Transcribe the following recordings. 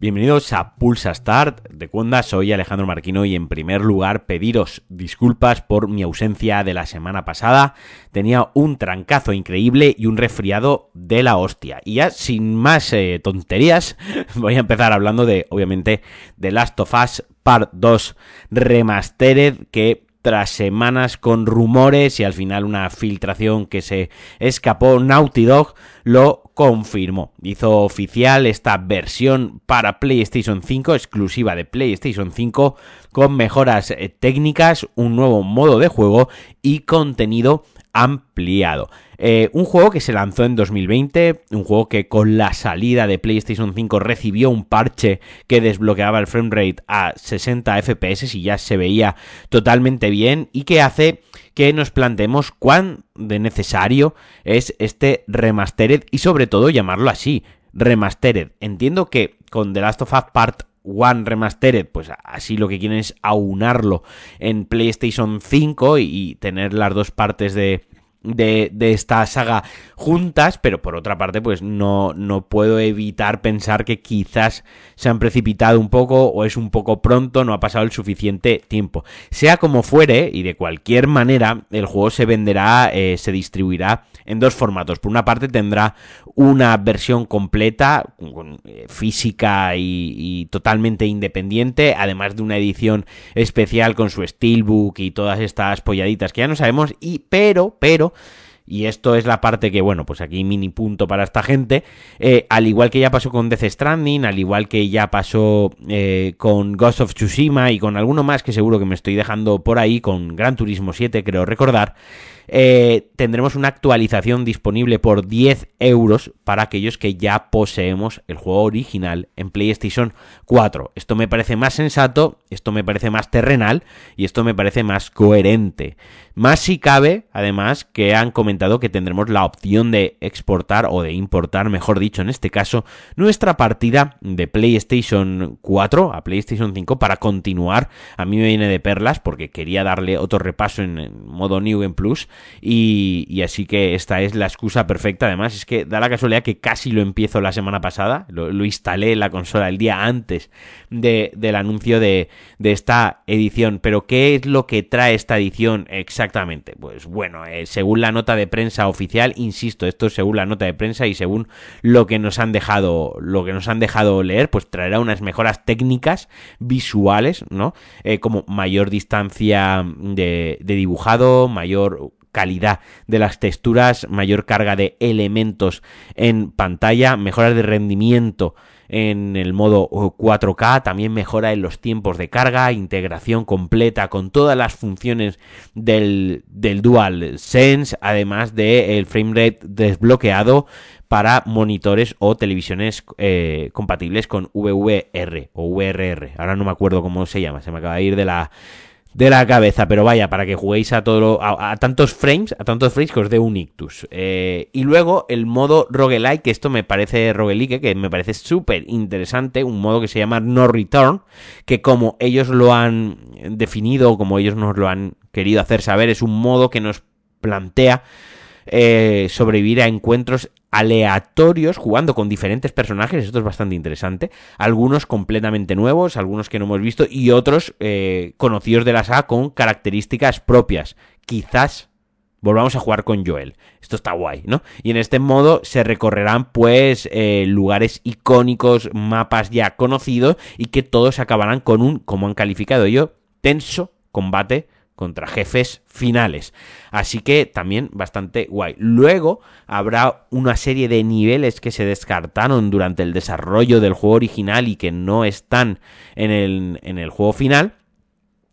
Bienvenidos a Pulsa Start de Cuenda, soy Alejandro Marquino y en primer lugar pediros disculpas por mi ausencia de la semana pasada. Tenía un trancazo increíble y un resfriado de la hostia. Y ya sin más eh, tonterías, voy a empezar hablando de, obviamente, de Last of Us Part 2 Remastered que tras semanas con rumores y al final una filtración que se escapó, Naughty Dog lo confirmó. Hizo oficial esta versión para PlayStation 5, exclusiva de PlayStation 5, con mejoras eh, técnicas, un nuevo modo de juego y contenido ampliado. Eh, un juego que se lanzó en 2020, un juego que con la salida de PlayStation 5 recibió un parche que desbloqueaba el framerate a 60 FPS y ya se veía totalmente bien y que hace que nos planteemos cuán de necesario es este remastered y sobre todo llamarlo así, remastered. Entiendo que con The Last of Us Part One Remastered, pues así lo que quieren es aunarlo en PlayStation 5 y, tener las dos partes de, de, esta saga juntas, pero por otra parte, pues no, no puedo evitar pensar que quizás se han precipitado un poco o es un poco pronto, no ha pasado el suficiente tiempo. Sea como fuere, y de cualquier manera, el juego se venderá, eh, se distribuirá en dos formatos. Por una parte tendrá una versión completa, eh, física y, y, totalmente independiente, además de una edición especial con su steelbook y todas estas polladitas que ya no sabemos, y pero, pero, y esto es la parte que, bueno, pues aquí mini punto para esta gente, eh, al igual que ya pasó con Death Stranding, al igual que ya pasó eh, con Ghost of Tsushima y con alguno más que seguro que me estoy dejando por ahí, con Gran Turismo 7, creo recordar, eh, tendremos una actualización disponible por 10 euros para aquellos que ya poseemos el juego original en PlayStation 4. Esto me parece más sensato, esto me parece más terrenal y esto me parece más coherente. Más si cabe, además, que han comentado que tendremos la opción de exportar o de importar, mejor dicho, en este caso, nuestra partida de PlayStation 4 a PlayStation 5 para continuar. A mí me viene de perlas porque quería darle otro repaso en, modo New Game Plus y, así que esta es la excusa perfecta. Además, es que da la casualidad que casi lo empiezo la semana pasada, lo, instalé en la consola el día antes del anuncio de, de esta edición. Pero, ¿qué es lo que trae esta edición exactamente? Pues bueno, eh, según la nota de prensa oficial, insisto, esto es según la nota de prensa y según lo que nos han dejado, lo que nos han dejado leer, pues traerá unas mejoras técnicas visuales, ¿no? Eh, como mayor distancia de dibujado, mayor calidad de las texturas, mayor carga de elementos en pantalla, mejoras de rendimiento en el modo 4K, también mejora en los tiempos de carga, integración completa con todas las funciones del, del Dual Sense, además del frame rate desbloqueado para monitores o televisiones eh, compatibles con VVR o VRR. Ahora no me acuerdo cómo se llama, se me acaba de ir de la de la cabeza, pero vaya, para que juguéis a todo a, tantos frames, a tantos frames que os dé un ictus. Eh, y luego el modo roguelike, que esto me parece roguelike, que me parece súper interesante, un modo que se llama no return, que como ellos lo han definido, como ellos nos lo han querido hacer saber, es un modo que nos plantea eh, sobrevivir a encuentros aleatorios jugando con diferentes personajes, esto es bastante interesante, algunos completamente nuevos, algunos que no hemos visto y otros eh, conocidos de la saga con características propias. Quizás volvamos a jugar con Joel. Esto está guay, ¿no? Y en este modo se recorrerán pues eh, lugares icónicos, mapas ya conocidos y que todos acabarán con un, como han calificado yo, tenso combate contra jefes finales. Así que también bastante guay. Luego habrá una serie de niveles que se descartaron durante el desarrollo del juego original y que no están en el, en el juego final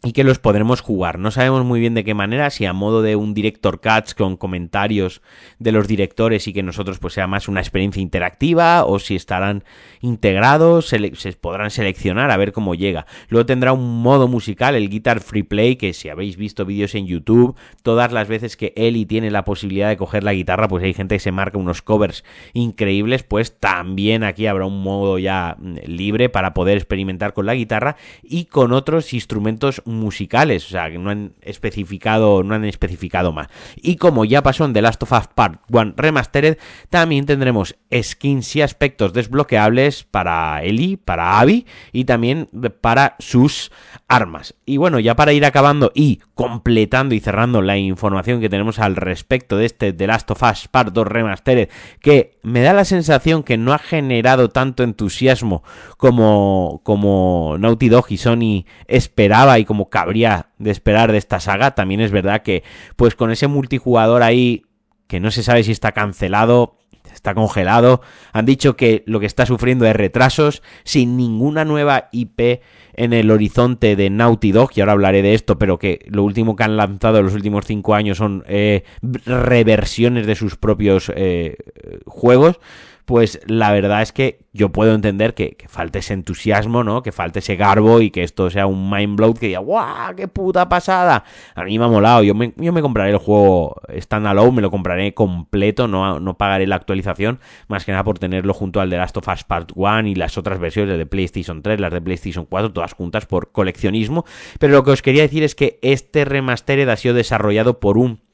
y que los podremos jugar. No sabemos muy bien de qué manera, si a modo de un director cuts con comentarios de los directores y que nosotros pues sea más una experiencia interactiva o si estarán integrados, se, podrán seleccionar a ver cómo llega. Luego tendrá un modo musical, el Guitar Free Play, que si habéis visto vídeos en YouTube, todas las veces que Eli tiene la posibilidad de coger la guitarra, pues hay gente que se marca unos covers increíbles, pues también aquí habrá un modo ya mm, libre para poder experimentar con la guitarra y con otros instrumentos musicales, o sea, que no han especificado, no han especificado más. Y como ya pasó en The Last of Us Part 1 Remastered, también tendremos skins y aspectos desbloqueables para Ellie, para Abby y también para sus armas. Y bueno, ya para ir acabando y completando y cerrando la información que tenemos al respecto de este The Last of Us Part 2 Remastered, que me da la sensación que no ha generado tanto entusiasmo como, como Naughty Dog y Sony esperaba y como cabría de esperar de esta saga. También es verdad que, pues con ese multijugador ahí, que no se sabe si está cancelado, está congelado. Han dicho que lo que está sufriendo es retrasos, sin ninguna nueva IP en el horizonte de Naughty Dog, y ahora hablaré de esto, pero que lo último que han lanzado en los últimos cinco años son eh, reversiones de sus propios eh, juegos pues la verdad es que yo puedo entender que, falte ese entusiasmo, ¿no? Que falte ese garbo y que esto sea un mind blow que diga, ¡guau! ¡Qué puta pasada! A mí me ha molado. Yo me, compraré el juego standalone, me lo compraré completo, no, no pagaré la actualización, más que nada por tenerlo junto al de Last of Us Part 1 y las otras versiones de PlayStation 3, las de PlayStation 4, todas juntas por coleccionismo. Pero lo que os quería decir es que este remastered ha sido desarrollado por un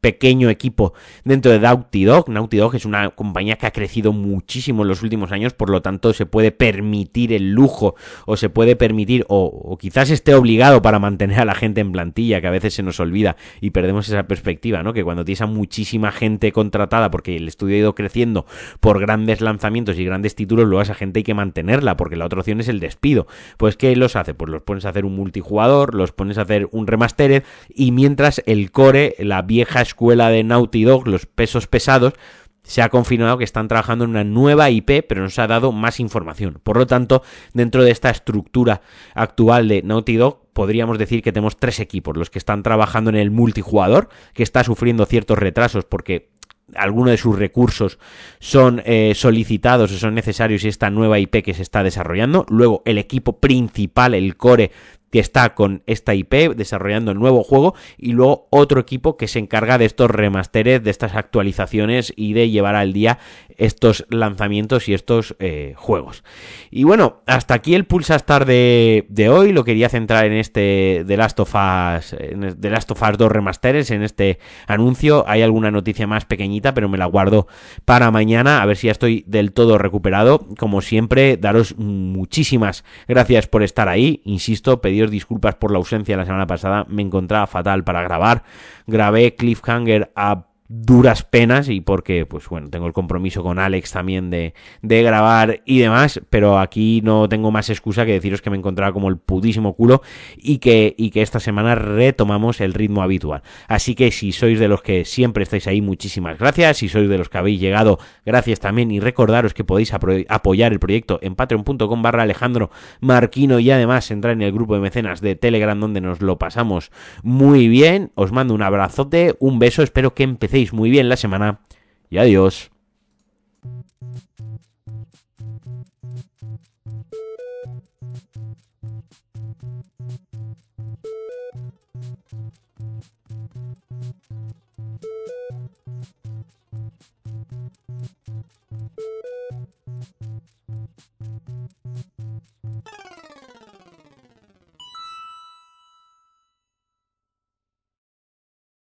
pequeño equipo dentro de Naughty Dog. Naughty Dog es una compañía que ha crecido muchísimo en los últimos años, por lo tanto se puede permitir el lujo o se puede permitir o, quizás esté obligado para mantener a la gente en plantilla, que a veces se nos olvida y perdemos esa perspectiva, ¿no? Que cuando tienes a muchísima gente contratada porque el estudio ha ido creciendo por grandes lanzamientos y grandes títulos, luego esa gente hay que mantenerla porque la otra opción es el despido. Pues ¿qué los hace? Pues los pones a hacer un multijugador, los pones a hacer un remastered y mientras el core, la vieja escuela de Naughty Dog, los pesos pesados, se ha confirmado que están trabajando en una nueva IP, pero no se ha dado más información. Por lo tanto, dentro de esta estructura actual de Naughty Dog, podríamos decir que tenemos tres equipos, los que están trabajando en el multijugador, que está sufriendo ciertos retrasos porque algunos de sus recursos son eh, solicitados o son necesarios y esta nueva IP que se está desarrollando. Luego el equipo principal, el core que está con esta IP desarrollando el nuevo juego y luego otro equipo que se encarga de estos remasteres, de estas actualizaciones y de llevar al día estos lanzamientos y estos eh, juegos. Y bueno, hasta aquí el Pulsastar de, de hoy, lo quería centrar en este The Last of Us, The Last of Us 2 remasteres, en este anuncio. Hay alguna noticia más pequeñita, pero me la guardo para mañana, a ver si ya estoy del todo recuperado. Como siempre, daros muchísimas gracias por estar ahí, insisto, pedir disculpas por la ausencia la semana pasada, me encontraba fatal para grabar. Grabé Cliffhanger a duras penas y porque, pues bueno, tengo el compromiso con Alex también de, de, grabar y demás, pero aquí no tengo más excusa que deciros que me encontraba como el pudísimo culo y que, y que esta semana retomamos el ritmo habitual. Así que si sois de los que siempre estáis ahí, muchísimas gracias. Si sois de los que habéis llegado, gracias también y recordaros que podéis apoyar el proyecto en patreon.com barra Alejandro Marquino y además entrar en el grupo de mecenas de Telegram donde nos lo pasamos muy bien. Os mando un abrazote, un beso, espero que empecéis muy bien la semana y adiós.